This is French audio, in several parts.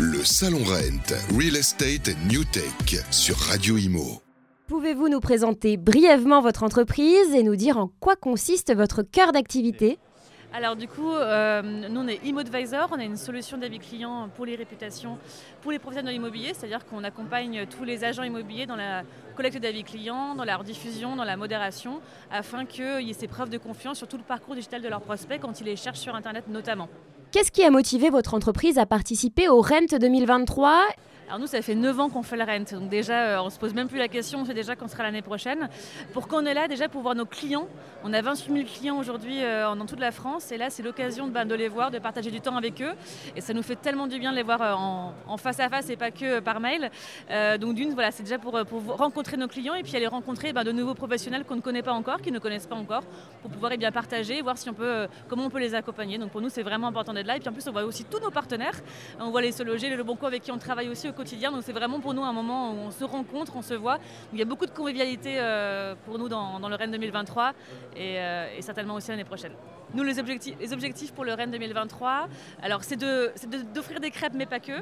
Le Salon Rent, Real Estate New Tech sur Radio Imo. Pouvez-vous nous présenter brièvement votre entreprise et nous dire en quoi consiste votre cœur d'activité? Alors du coup, euh, nous on est ImoAdvisor, on a une solution d'avis client pour les réputations, pour les professionnels de l'immobilier, c'est-à-dire qu'on accompagne tous les agents immobiliers dans la collecte d'avis clients, dans la rediffusion, dans la modération, afin qu'il y ait ces preuves de confiance sur tout le parcours digital de leurs prospects quand ils les cherchent sur Internet notamment. Qu'est-ce qui a motivé votre entreprise à participer au RENT 2023 alors nous, ça fait 9 ans qu'on fait le rent, donc déjà, euh, on se pose même plus la question, on sait déjà qu'on sera l'année prochaine. Pourquoi on est là Déjà pour voir nos clients. On a 28 000 clients aujourd'hui euh, dans toute la France, et là, c'est l'occasion ben, de les voir, de partager du temps avec eux. Et ça nous fait tellement du bien de les voir euh, en, face à face et pas que par mail. donc d'une, voilà, c'est déjà pour, pour, rencontrer nos clients et puis aller rencontrer ben, de nouveaux professionnels qu'on ne connaît pas encore, qui ne connaissent pas encore, pour pouvoir eh bien, partager, voir si on peut, comment on peut les accompagner. Donc pour nous, c'est vraiment important d'être là. Et puis en plus, on voit aussi tous nos partenaires. On voit les Se Loger, le Bon avec qui on travaille aussi au quotidien. Donc c'est vraiment pour nous un moment où on se rencontre, on se voit. Il y a beaucoup de convivialité euh, pour nous dans, le Rennes 2023 euh, et, certainement aussi l'année prochaine. Nous, les objectifs, les objectifs pour le Rennes 2023, alors c'est d'offrir des crêpes, mais pas que.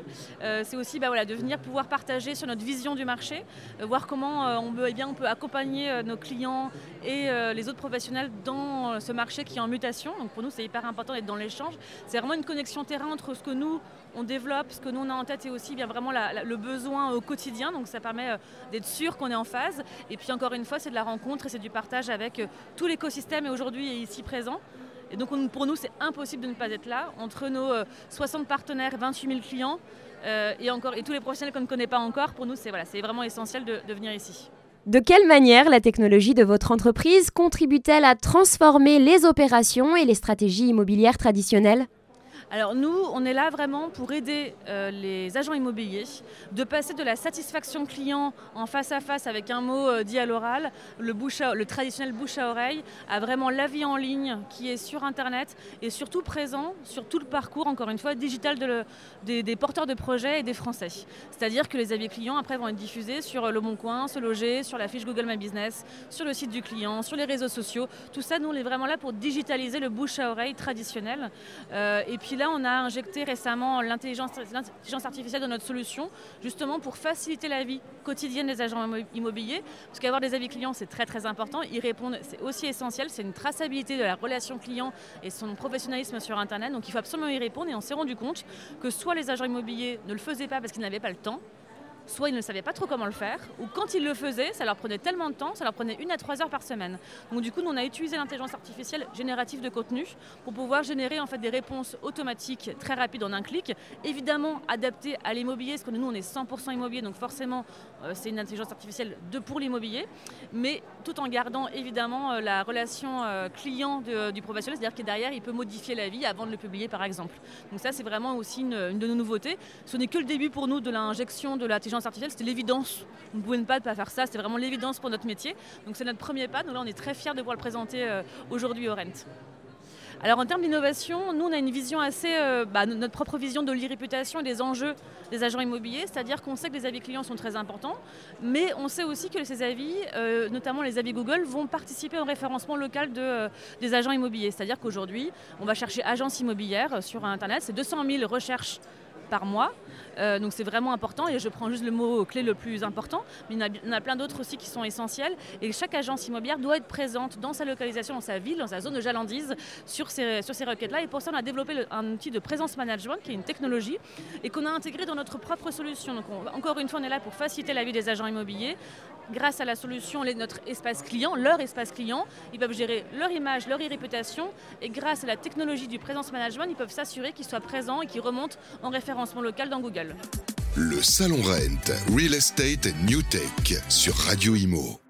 Euh, c'est aussi bah, de venir pouvoir partager sur notre vision du marché, voir comment on, peut, eh bien, on peut accompagner nos clients et les autres professionnels dans ce marché qui est en mutation. Donc pour nous, c'est hyper important d'être dans l'échange. C'est vraiment une connexion terrain entre ce que nous, on développe, ce que nous, on a en tête et aussi bien vraiment le besoin au quotidien. Donc ça permet euh, d'être sûr qu'on est en phase. Et puis encore une fois, c'est de la rencontre et c'est du partage avec euh, tout l'écosystème et aujourd'hui ici présent. Et donc pour nous, c'est impossible de ne pas être là. Entre nos 60 euh, partenaires, 28 000 clients et, encore, et tous les professionnels qu'on ne connaît pas encore, pour nous, c'est voilà, vraiment essentiel de venir ici. De quelle manière la technologie de votre entreprise contribue-t-elle à transformer les opérations et les stratégies immobilières traditionnelles? Alors nous, on est là vraiment pour aider euh, les agents immobiliers de passer de la satisfaction client en face à face avec un mot euh, dit à l'oral, le, traditionnel bouche à oreille, à vraiment la vie en ligne qui est sur Internet et surtout présent sur tout le parcours, encore une fois, digital des, porteurs de projets et des Français. C'est-à-dire que les avis clients après vont être diffusés sur Le Bon Coin, Se Loger, sur la fiche Google My Business, sur le site du client, sur les réseaux sociaux. Tout ça, nous, on est vraiment là pour digitaliser le bouche à oreille traditionnel. Euh, et puis là, on a injecté récemment l'intelligence artificielle dans notre solution, justement pour faciliter la vie quotidienne des agents immobiliers. Parce qu'avoir des avis clients, c'est très très important. Y répondre, c'est aussi essentiel. C'est une traçabilité de la relation client et son professionnalisme sur Internet. Donc il faut absolument y répondre. Et on s'est rendu compte que soit les agents immobiliers ne le faisaient pas parce qu'ils n'avaient pas le temps, soit ils ne savaient pas trop comment le faire, ou quand ils le faisaient, ça leur prenait tellement de temps, ça leur prenait une à trois heures par semaine. Donc du coup, nous, on a utilisé l'intelligence artificielle générative de contenu pour pouvoir générer en fait des réponses automatiques très rapides en un clic, évidemment adaptées à l'immobilier, parce que nous, on est 100% immobilier, donc forcément, euh, c'est une intelligence artificielle de pour l'immobilier, mais tout en gardant évidemment euh, la relation euh, client du professionnel, c'est-à-dire que derrière, il peut modifier la vie avant de le publier, par exemple. Donc ça, c'est vraiment aussi une, une de nos nouveautés. Ce n'est que le début pour nous de l'injection de l'intelligence artificielle, c'était l'évidence. On ne pouvait pas, pas faire ça, c'était vraiment l'évidence pour notre métier. Donc c'est notre premier pas. Donc là, on est très fiers de pouvoir le présenter euh, aujourd'hui au Rent. Alors en termes d'innovation, nous on a une vision assez, euh, bah, notre propre vision de l'irréputation et des enjeux des agents immobiliers, c'est-à-dire qu'on sait que les avis clients sont très importants, mais on sait aussi que ces avis, euh, notamment les avis Google, vont participer au référencement local de, des agents immobiliers. C'est-à-dire qu'aujourd'hui, on va chercher agence immobilière sur Internet, c'est 200 000 recherches par mois. Euh, donc c'est vraiment important et je prends juste le mot clé le plus important, mais il y en a, plein d'autres aussi qui sont essentiels. Et chaque agence immobilière doit être présente dans sa localisation, dans sa ville, dans sa zone de jalandise sur ces, sur ces requêtes-là. Et pour ça on a développé un outil de présence management qui est une technologie et qu'on a intégré dans notre propre solution. Donc encore une fois on est là pour faciliter la vie des agents immobiliers. Grâce à la solution notre espace client, leur espace client, ils peuvent gérer leur image, leur réputation et grâce à la technologie du présence management, ils peuvent s'assurer qu'ils soient présents et qu'ils remontent en référencement local dans Google. Le Salon Rent, Real Estate New Tech sur Radio Imo.